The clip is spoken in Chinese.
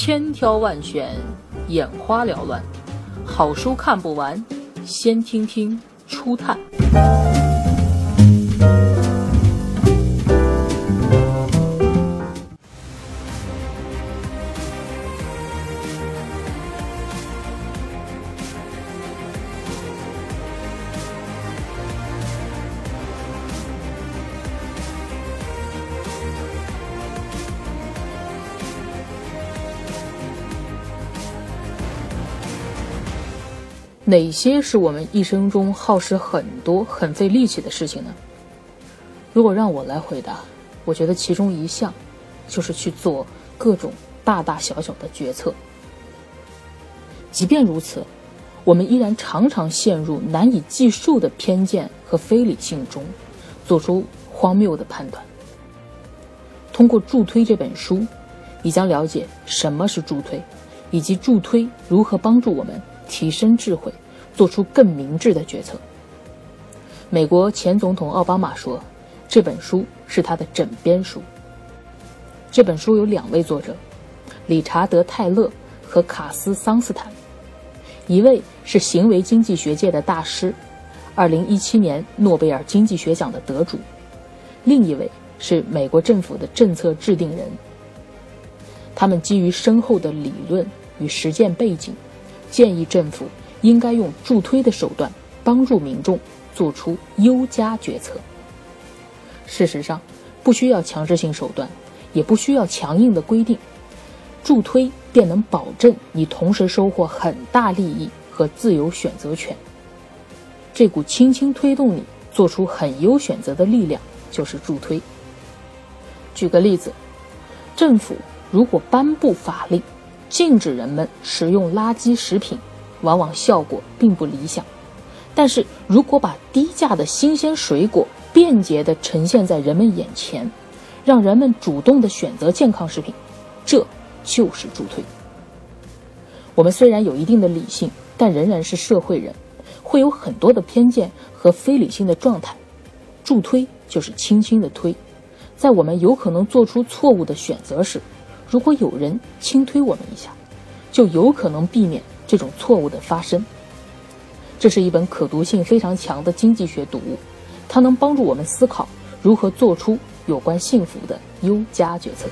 千挑万选，眼花缭乱，好书看不完，先听听初探。哪些是我们一生中耗时很多、很费力气的事情呢？如果让我来回答，我觉得其中一项就是去做各种大大小小的决策。即便如此，我们依然常常陷入难以计数的偏见和非理性中，做出荒谬的判断。通过助推这本书，你将了解什么是助推，以及助推如何帮助我们。提升智慧，做出更明智的决策。美国前总统奥巴马说：“这本书是他的枕边书。”这本书有两位作者，理查德·泰勒和卡斯·桑斯坦，一位是行为经济学界的大师，2017年诺贝尔经济学奖的得主；另一位是美国政府的政策制定人。他们基于深厚的理论与实践背景。建议政府应该用助推的手段帮助民众做出优加决策。事实上，不需要强制性手段，也不需要强硬的规定，助推便能保证你同时收获很大利益和自由选择权。这股轻轻推动你做出很优选择的力量就是助推。举个例子，政府如果颁布法令。禁止人们食用垃圾食品，往往效果并不理想。但是如果把低价的新鲜水果便捷地呈现在人们眼前，让人们主动地选择健康食品，这就是助推。我们虽然有一定的理性，但仍然是社会人，会有很多的偏见和非理性的状态。助推就是轻轻的推，在我们有可能做出错误的选择时。如果有人轻推我们一下，就有可能避免这种错误的发生。这是一本可读性非常强的经济学读物，它能帮助我们思考如何做出有关幸福的优加决策。